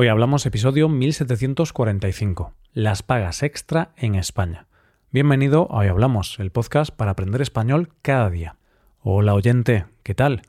Hoy hablamos episodio 1745, las pagas extra en España. Bienvenido a Hoy Hablamos, el podcast para aprender español cada día. Hola oyente, ¿qué tal?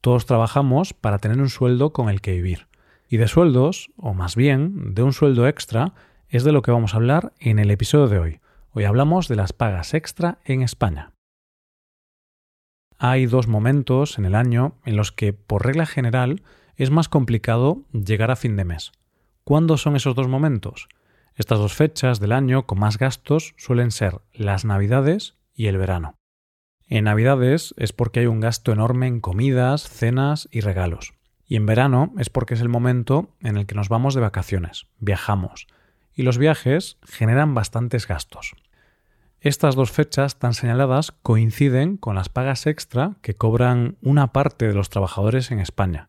Todos trabajamos para tener un sueldo con el que vivir. Y de sueldos, o más bien de un sueldo extra, es de lo que vamos a hablar en el episodio de hoy. Hoy hablamos de las pagas extra en España. Hay dos momentos en el año en los que, por regla general, es más complicado llegar a fin de mes. ¿Cuándo son esos dos momentos? Estas dos fechas del año con más gastos suelen ser las Navidades y el verano. En Navidades es porque hay un gasto enorme en comidas, cenas y regalos. Y en verano es porque es el momento en el que nos vamos de vacaciones, viajamos. Y los viajes generan bastantes gastos. Estas dos fechas tan señaladas coinciden con las pagas extra que cobran una parte de los trabajadores en España.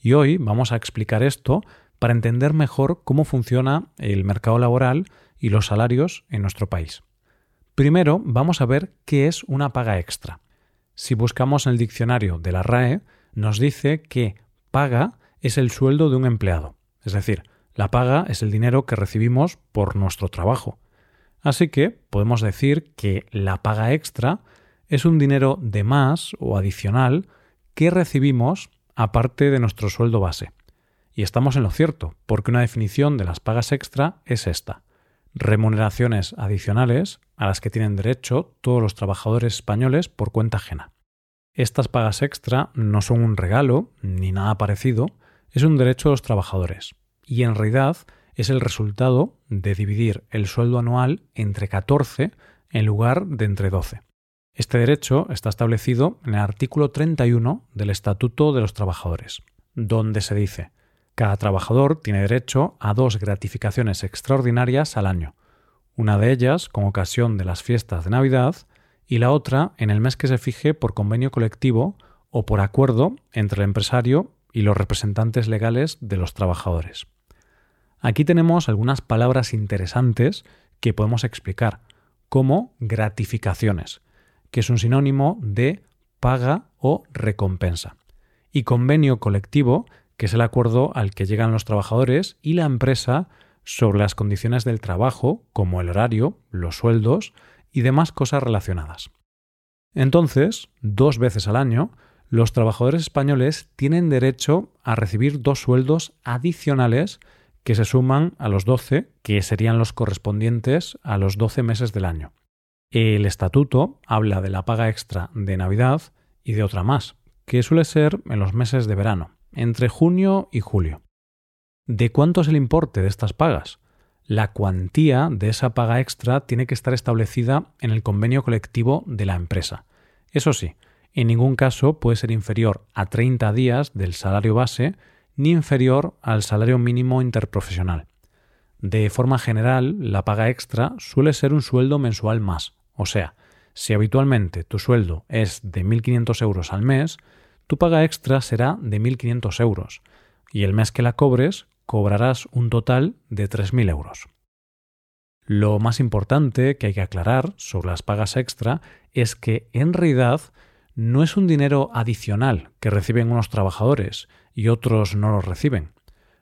Y hoy vamos a explicar esto para entender mejor cómo funciona el mercado laboral y los salarios en nuestro país. Primero vamos a ver qué es una paga extra. Si buscamos en el diccionario de la RAE, nos dice que paga es el sueldo de un empleado. Es decir, la paga es el dinero que recibimos por nuestro trabajo. Así que podemos decir que la paga extra es un dinero de más o adicional que recibimos aparte de nuestro sueldo base. Y estamos en lo cierto, porque una definición de las pagas extra es esta remuneraciones adicionales a las que tienen derecho todos los trabajadores españoles por cuenta ajena. Estas pagas extra no son un regalo ni nada parecido, es un derecho de los trabajadores y en realidad es el resultado de dividir el sueldo anual entre 14 en lugar de entre 12. Este derecho está establecido en el artículo 31 del Estatuto de los Trabajadores, donde se dice cada trabajador tiene derecho a dos gratificaciones extraordinarias al año, una de ellas con ocasión de las fiestas de Navidad y la otra en el mes que se fije por convenio colectivo o por acuerdo entre el empresario y los representantes legales de los trabajadores. Aquí tenemos algunas palabras interesantes que podemos explicar, como gratificaciones, que es un sinónimo de paga o recompensa, y convenio colectivo, que es el acuerdo al que llegan los trabajadores y la empresa sobre las condiciones del trabajo, como el horario, los sueldos y demás cosas relacionadas. Entonces, dos veces al año, los trabajadores españoles tienen derecho a recibir dos sueldos adicionales que se suman a los 12, que serían los correspondientes a los 12 meses del año. El estatuto habla de la paga extra de Navidad y de otra más, que suele ser en los meses de verano entre junio y julio. ¿De cuánto es el importe de estas pagas? La cuantía de esa paga extra tiene que estar establecida en el convenio colectivo de la empresa. Eso sí, en ningún caso puede ser inferior a 30 días del salario base ni inferior al salario mínimo interprofesional. De forma general, la paga extra suele ser un sueldo mensual más, o sea, si habitualmente tu sueldo es de 1.500 euros al mes, tu paga extra será de 1.500 euros y el mes que la cobres cobrarás un total de 3.000 euros. Lo más importante que hay que aclarar sobre las pagas extra es que en realidad no es un dinero adicional que reciben unos trabajadores y otros no lo reciben.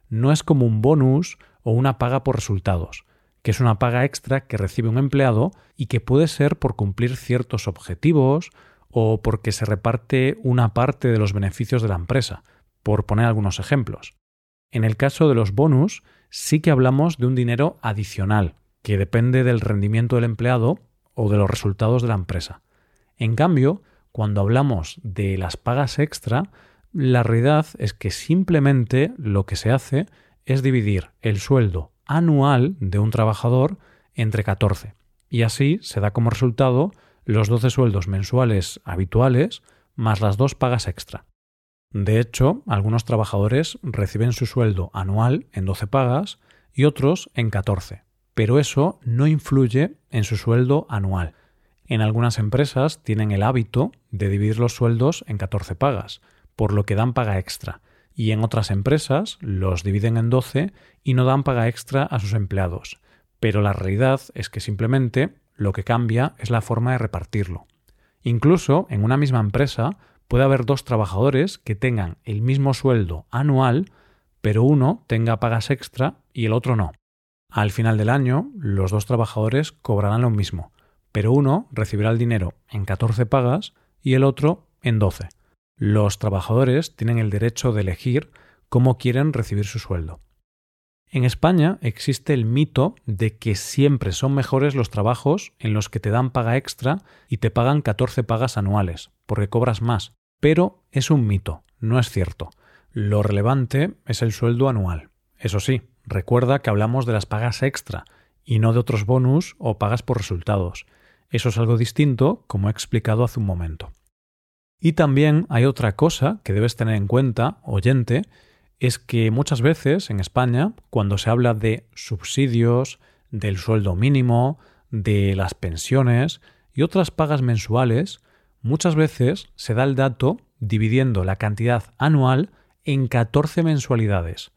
No es como un bonus o una paga por resultados, que es una paga extra que recibe un empleado y que puede ser por cumplir ciertos objetivos o porque se reparte una parte de los beneficios de la empresa, por poner algunos ejemplos. En el caso de los bonus, sí que hablamos de un dinero adicional, que depende del rendimiento del empleado o de los resultados de la empresa. En cambio, cuando hablamos de las pagas extra, la realidad es que simplemente lo que se hace es dividir el sueldo anual de un trabajador entre 14. Y así se da como resultado los 12 sueldos mensuales habituales más las dos pagas extra. De hecho, algunos trabajadores reciben su sueldo anual en 12 pagas y otros en 14, pero eso no influye en su sueldo anual. En algunas empresas tienen el hábito de dividir los sueldos en 14 pagas, por lo que dan paga extra, y en otras empresas los dividen en 12 y no dan paga extra a sus empleados. Pero la realidad es que simplemente lo que cambia es la forma de repartirlo. Incluso en una misma empresa puede haber dos trabajadores que tengan el mismo sueldo anual, pero uno tenga pagas extra y el otro no. Al final del año, los dos trabajadores cobrarán lo mismo, pero uno recibirá el dinero en 14 pagas y el otro en 12. Los trabajadores tienen el derecho de elegir cómo quieren recibir su sueldo. En España existe el mito de que siempre son mejores los trabajos en los que te dan paga extra y te pagan 14 pagas anuales, porque cobras más. Pero es un mito, no es cierto. Lo relevante es el sueldo anual. Eso sí, recuerda que hablamos de las pagas extra y no de otros bonus o pagas por resultados. Eso es algo distinto, como he explicado hace un momento. Y también hay otra cosa que debes tener en cuenta, oyente, es que muchas veces en España, cuando se habla de subsidios, del sueldo mínimo, de las pensiones y otras pagas mensuales, muchas veces se da el dato dividiendo la cantidad anual en 14 mensualidades.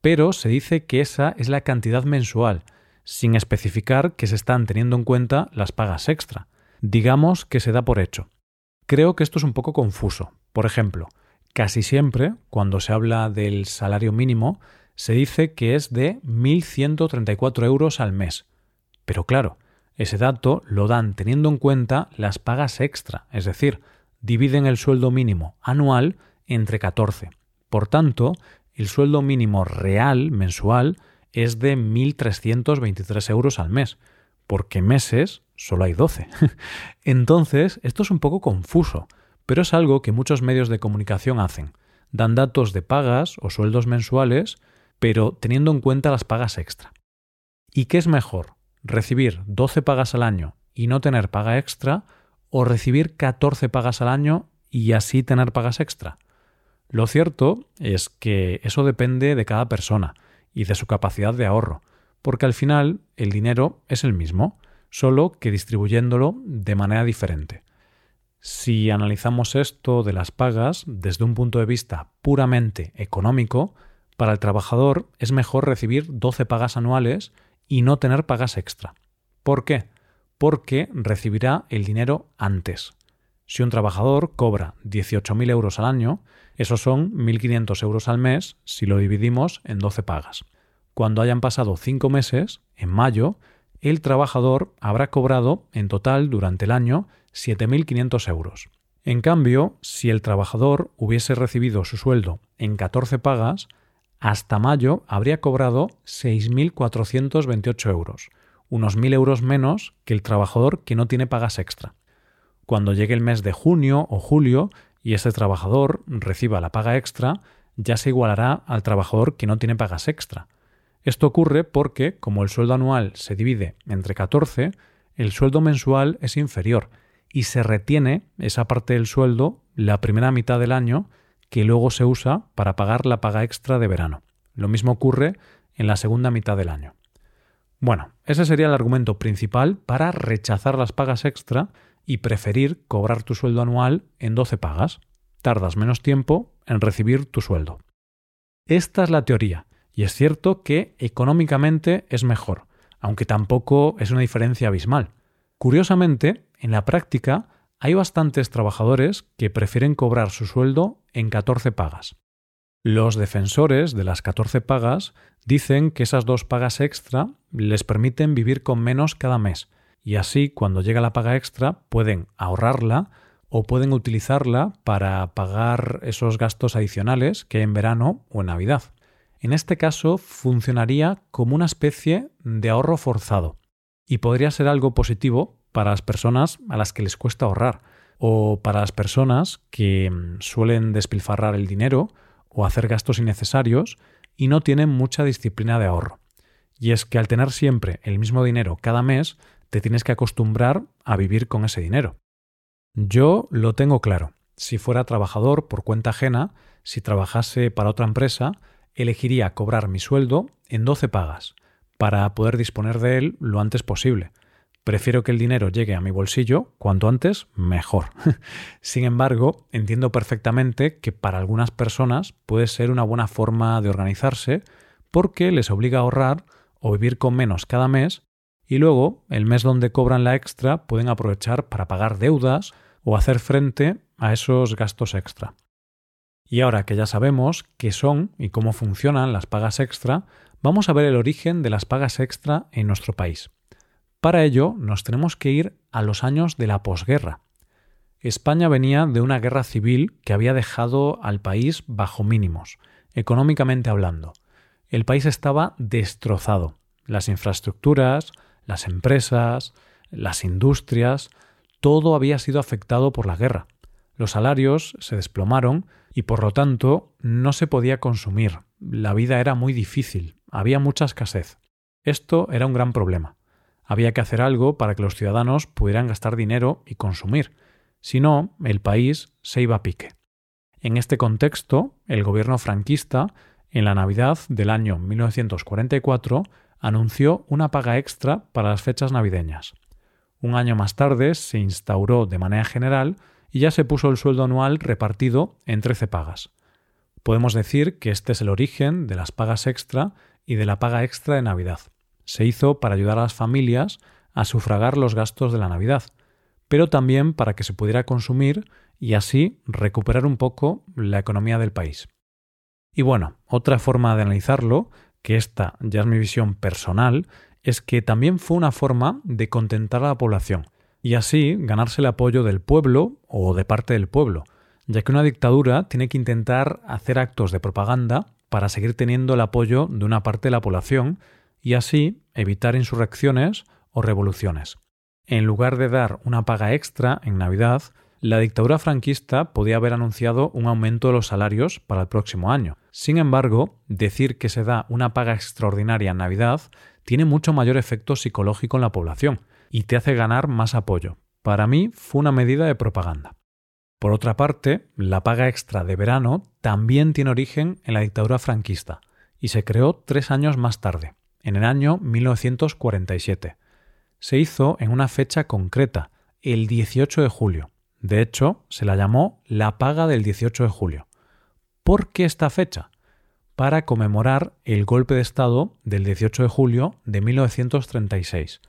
Pero se dice que esa es la cantidad mensual, sin especificar que se están teniendo en cuenta las pagas extra. Digamos que se da por hecho. Creo que esto es un poco confuso. Por ejemplo, Casi siempre, cuando se habla del salario mínimo, se dice que es de 1.134 euros al mes. Pero claro, ese dato lo dan teniendo en cuenta las pagas extra, es decir, dividen el sueldo mínimo anual entre 14. Por tanto, el sueldo mínimo real mensual es de 1.323 euros al mes, porque meses solo hay 12. Entonces, esto es un poco confuso pero es algo que muchos medios de comunicación hacen. Dan datos de pagas o sueldos mensuales, pero teniendo en cuenta las pagas extra. ¿Y qué es mejor? ¿Recibir 12 pagas al año y no tener paga extra o recibir 14 pagas al año y así tener pagas extra? Lo cierto es que eso depende de cada persona y de su capacidad de ahorro, porque al final el dinero es el mismo, solo que distribuyéndolo de manera diferente. Si analizamos esto de las pagas desde un punto de vista puramente económico, para el trabajador es mejor recibir 12 pagas anuales y no tener pagas extra. ¿Por qué? Porque recibirá el dinero antes. Si un trabajador cobra 18.000 euros al año, esos son 1.500 euros al mes si lo dividimos en 12 pagas. Cuando hayan pasado 5 meses, en mayo, el trabajador habrá cobrado en total durante el año 7.500 euros. En cambio, si el trabajador hubiese recibido su sueldo en 14 pagas, hasta mayo habría cobrado 6.428 euros, unos 1.000 euros menos que el trabajador que no tiene pagas extra. Cuando llegue el mes de junio o julio y ese trabajador reciba la paga extra, ya se igualará al trabajador que no tiene pagas extra. Esto ocurre porque, como el sueldo anual se divide entre 14, el sueldo mensual es inferior y se retiene esa parte del sueldo la primera mitad del año que luego se usa para pagar la paga extra de verano. Lo mismo ocurre en la segunda mitad del año. Bueno, ese sería el argumento principal para rechazar las pagas extra y preferir cobrar tu sueldo anual en 12 pagas. Tardas menos tiempo en recibir tu sueldo. Esta es la teoría, y es cierto que económicamente es mejor, aunque tampoco es una diferencia abismal. Curiosamente, en la práctica hay bastantes trabajadores que prefieren cobrar su sueldo en 14 pagas. Los defensores de las 14 pagas dicen que esas dos pagas extra les permiten vivir con menos cada mes y así cuando llega la paga extra pueden ahorrarla o pueden utilizarla para pagar esos gastos adicionales que en verano o en Navidad. En este caso funcionaría como una especie de ahorro forzado y podría ser algo positivo para las personas a las que les cuesta ahorrar o para las personas que mm, suelen despilfarrar el dinero o hacer gastos innecesarios y no tienen mucha disciplina de ahorro. Y es que al tener siempre el mismo dinero cada mes, te tienes que acostumbrar a vivir con ese dinero. Yo lo tengo claro. Si fuera trabajador por cuenta ajena, si trabajase para otra empresa, elegiría cobrar mi sueldo en 12 pagas, para poder disponer de él lo antes posible. Prefiero que el dinero llegue a mi bolsillo cuanto antes, mejor. Sin embargo, entiendo perfectamente que para algunas personas puede ser una buena forma de organizarse porque les obliga a ahorrar o vivir con menos cada mes y luego, el mes donde cobran la extra, pueden aprovechar para pagar deudas o hacer frente a esos gastos extra. Y ahora que ya sabemos qué son y cómo funcionan las pagas extra, vamos a ver el origen de las pagas extra en nuestro país. Para ello nos tenemos que ir a los años de la posguerra. España venía de una guerra civil que había dejado al país bajo mínimos, económicamente hablando. El país estaba destrozado. Las infraestructuras, las empresas, las industrias, todo había sido afectado por la guerra. Los salarios se desplomaron y por lo tanto no se podía consumir. La vida era muy difícil, había mucha escasez. Esto era un gran problema. Había que hacer algo para que los ciudadanos pudieran gastar dinero y consumir. Si no, el país se iba a pique. En este contexto, el gobierno franquista, en la Navidad del año 1944, anunció una paga extra para las fechas navideñas. Un año más tarde se instauró de manera general y ya se puso el sueldo anual repartido en 13 pagas. Podemos decir que este es el origen de las pagas extra y de la paga extra de Navidad. Se hizo para ayudar a las familias a sufragar los gastos de la Navidad, pero también para que se pudiera consumir y así recuperar un poco la economía del país. Y bueno, otra forma de analizarlo, que esta ya es mi visión personal, es que también fue una forma de contentar a la población y así ganarse el apoyo del pueblo o de parte del pueblo, ya que una dictadura tiene que intentar hacer actos de propaganda para seguir teniendo el apoyo de una parte de la población y así evitar insurrecciones o revoluciones. En lugar de dar una paga extra en Navidad, la dictadura franquista podía haber anunciado un aumento de los salarios para el próximo año. Sin embargo, decir que se da una paga extraordinaria en Navidad tiene mucho mayor efecto psicológico en la población y te hace ganar más apoyo. Para mí fue una medida de propaganda. Por otra parte, la paga extra de verano también tiene origen en la dictadura franquista y se creó tres años más tarde, en el año 1947. Se hizo en una fecha concreta, el 18 de julio. De hecho, se la llamó la paga del 18 de julio. ¿Por qué esta fecha? Para conmemorar el golpe de Estado del 18 de julio de 1936,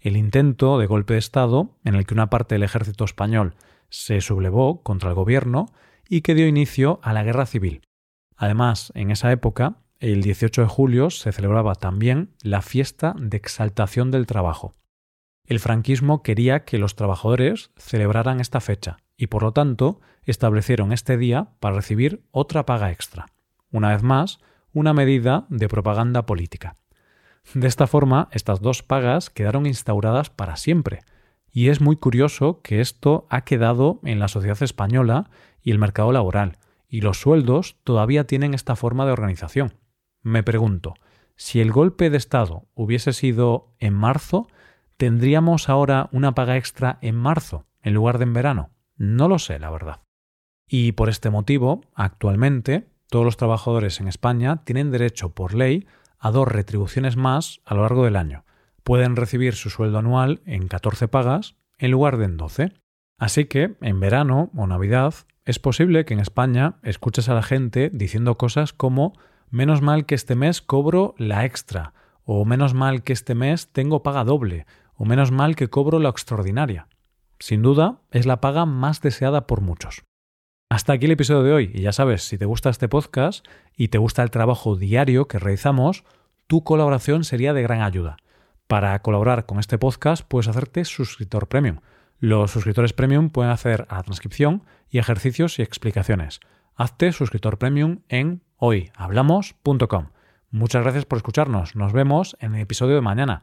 el intento de golpe de Estado en el que una parte del ejército español se sublevó contra el gobierno y que dio inicio a la guerra civil. Además, en esa época, el 18 de julio se celebraba también la fiesta de exaltación del trabajo. El franquismo quería que los trabajadores celebraran esta fecha y por lo tanto establecieron este día para recibir otra paga extra. Una vez más, una medida de propaganda política. De esta forma, estas dos pagas quedaron instauradas para siempre, y es muy curioso que esto ha quedado en la sociedad española y el mercado laboral, y los sueldos todavía tienen esta forma de organización. Me pregunto, si el golpe de Estado hubiese sido en marzo, ¿tendríamos ahora una paga extra en marzo en lugar de en verano? No lo sé, la verdad. Y por este motivo, actualmente, todos los trabajadores en España tienen derecho por ley a dos retribuciones más a lo largo del año. Pueden recibir su sueldo anual en 14 pagas en lugar de en 12. Así que, en verano o Navidad, es posible que en España escuches a la gente diciendo cosas como menos mal que este mes cobro la extra, o menos mal que este mes tengo paga doble, o menos mal que cobro la extraordinaria. Sin duda, es la paga más deseada por muchos. Hasta aquí el episodio de hoy y ya sabes, si te gusta este podcast y te gusta el trabajo diario que realizamos, tu colaboración sería de gran ayuda. Para colaborar con este podcast puedes hacerte suscriptor premium. Los suscriptores premium pueden hacer a la transcripción y ejercicios y explicaciones. Hazte suscriptor premium en hoyhablamos.com. Muchas gracias por escucharnos. Nos vemos en el episodio de mañana.